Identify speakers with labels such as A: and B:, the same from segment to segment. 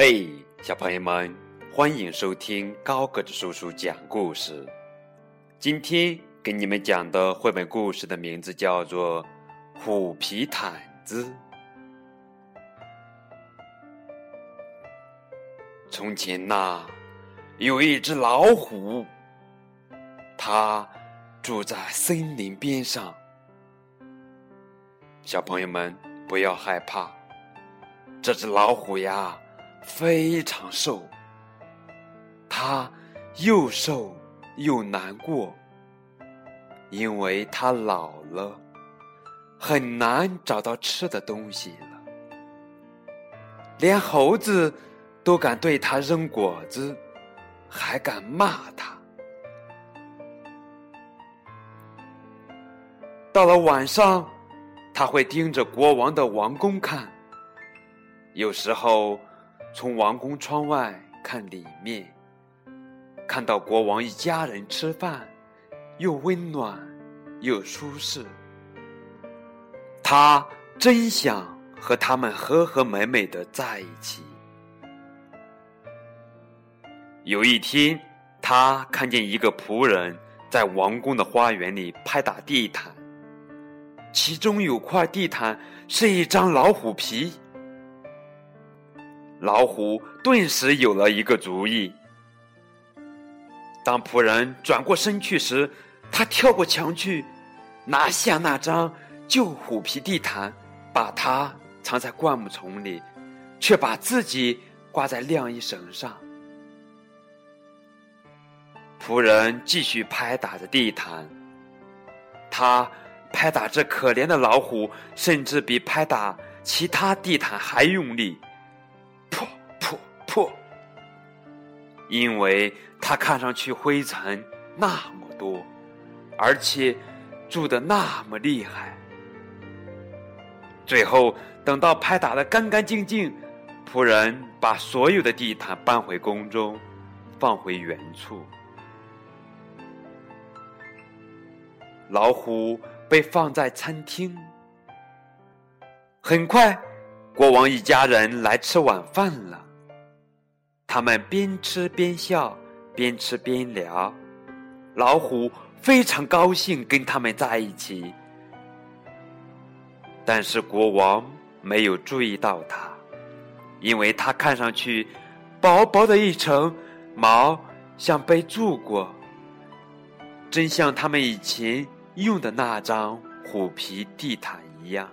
A: 嘿，小朋友们，欢迎收听高个子叔叔讲故事。今天给你们讲的绘本故事的名字叫做《虎皮毯子》。从前呐，有一只老虎，它住在森林边上。小朋友们不要害怕，这只老虎呀。非常瘦，他又瘦又难过，因为他老了，很难找到吃的东西了。连猴子都敢对他扔果子，还敢骂他。到了晚上，他会盯着国王的王宫看，有时候。从王宫窗外看里面，看到国王一家人吃饭，又温暖又舒适。他真想和他们和和美美的在一起。有一天，他看见一个仆人在王宫的花园里拍打地毯，其中有块地毯是一张老虎皮。老虎顿时有了一个主意。当仆人转过身去时，他跳过墙去，拿下那张旧虎皮地毯，把它藏在灌木丛里，却把自己挂在晾衣绳上。仆人继续拍打着地毯，他拍打这可怜的老虎，甚至比拍打其他地毯还用力。因为它看上去灰尘那么多，而且住的那么厉害。最后等到拍打的干干净净，仆人把所有的地毯搬回宫中，放回原处。老虎被放在餐厅，很快，国王一家人来吃晚饭了。他们边吃边笑，边吃边聊。老虎非常高兴跟他们在一起，但是国王没有注意到它，因为它看上去薄薄的一层毛，像被蛀过，真像他们以前用的那张虎皮地毯一样。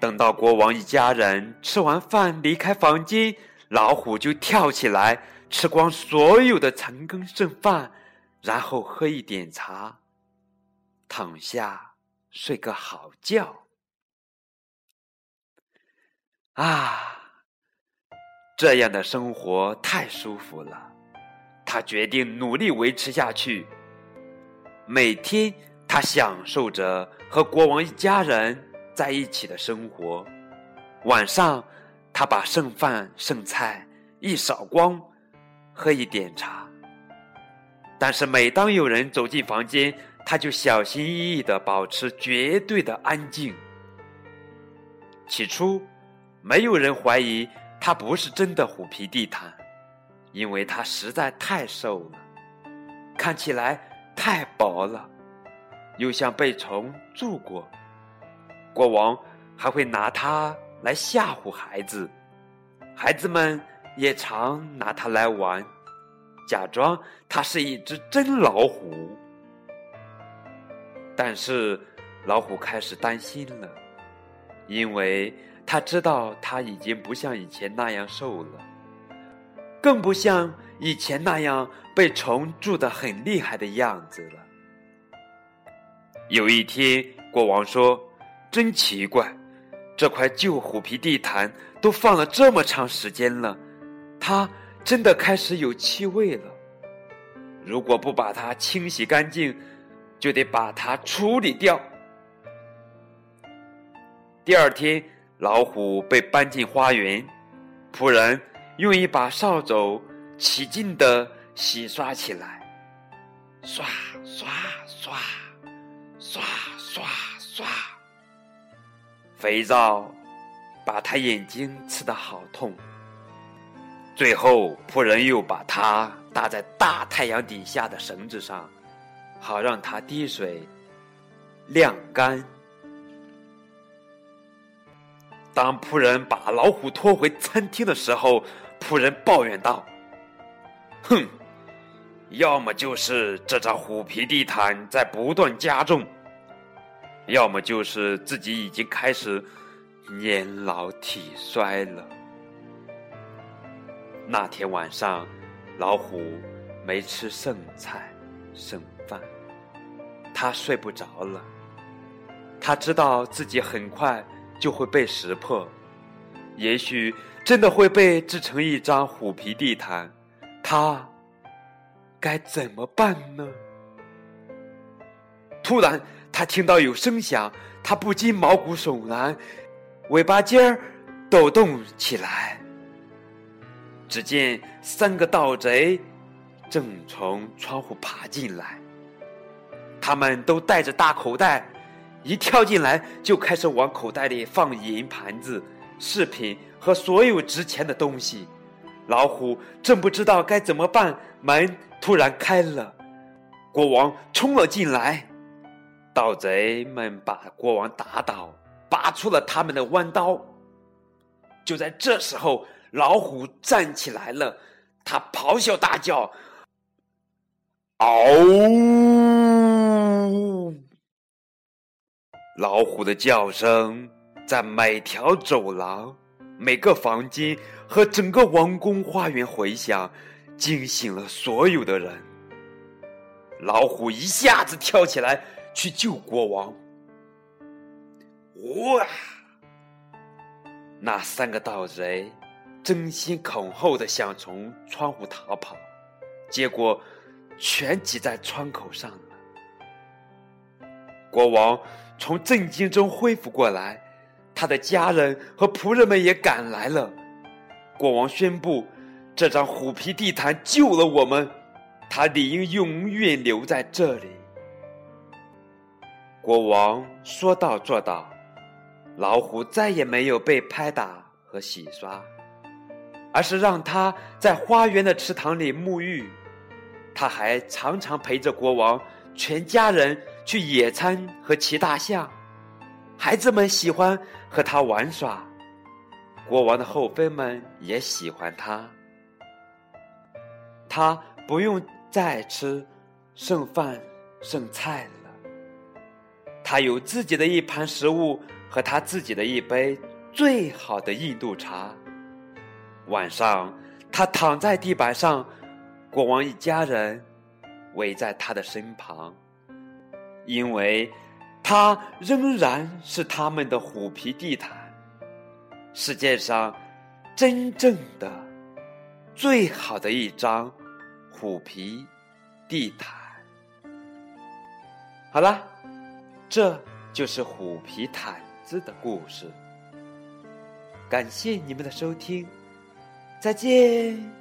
A: 等到国王一家人吃完饭离开房间，老虎就跳起来吃光所有的残羹剩饭，然后喝一点茶，躺下睡个好觉。啊，这样的生活太舒服了，他决定努力维持下去。每天，他享受着和国王一家人。在一起的生活，晚上他把剩饭剩菜一扫光，喝一点茶。但是每当有人走进房间，他就小心翼翼的保持绝对的安静。起初，没有人怀疑他不是真的虎皮地毯，因为他实在太瘦了，看起来太薄了，又像被虫蛀过。国王还会拿它来吓唬孩子，孩子们也常拿它来玩，假装它是一只真老虎。但是老虎开始担心了，因为他知道他已经不像以前那样瘦了，更不像以前那样被虫蛀得很厉害的样子了。有一天，国王说。真奇怪，这块旧虎皮地毯都放了这么长时间了，它真的开始有气味了。如果不把它清洗干净，就得把它处理掉。第二天，老虎被搬进花园，仆人用一把扫帚起劲的洗刷起来，刷刷刷，刷刷刷。肥皂把他眼睛刺得好痛。最后，仆人又把他搭在大太阳底下的绳子上，好让他滴水晾干。当仆人把老虎拖回餐厅的时候，仆人抱怨道：“哼，要么就是这张虎皮地毯在不断加重，要么就是自己已经开始年老体衰了。”那天晚上，老虎没吃剩菜剩饭，他睡不着了。他知道自己很快。就会被识破，也许真的会被制成一张虎皮地毯，他该怎么办呢？突然，他听到有声响，他不禁毛骨悚然，尾巴尖儿抖动起来。只见三个盗贼正从窗户爬进来，他们都带着大口袋。一跳进来，就开始往口袋里放银盘子、饰品和所有值钱的东西。老虎正不知道该怎么办，门突然开了，国王冲了进来。盗贼们把国王打倒，拔出了他们的弯刀。就在这时候，老虎站起来了，他咆哮大叫：“嗷！”老虎的叫声在每条走廊、每个房间和整个王宫花园回响，惊醒了所有的人。老虎一下子跳起来去救国王。哇！那三个盗贼争先恐后的想从窗户逃跑，结果全挤在窗口上了。国王。从震惊中恢复过来，他的家人和仆人们也赶来了。国王宣布：“这张虎皮地毯救了我们，他理应永远留在这里。”国王说到做到，老虎再也没有被拍打和洗刷，而是让他在花园的池塘里沐浴。他还常常陪着国王全家人。去野餐和骑大象，孩子们喜欢和他玩耍，国王的后妃们也喜欢他。他不用再吃剩饭剩菜了，他有自己的一盘食物和他自己的一杯最好的印度茶。晚上，他躺在地板上，国王一家人围在他的身旁。因为，他仍然是他们的虎皮地毯，世界上真正的最好的一张虎皮地毯。好了，这就是虎皮毯子的故事。感谢你们的收听，再见。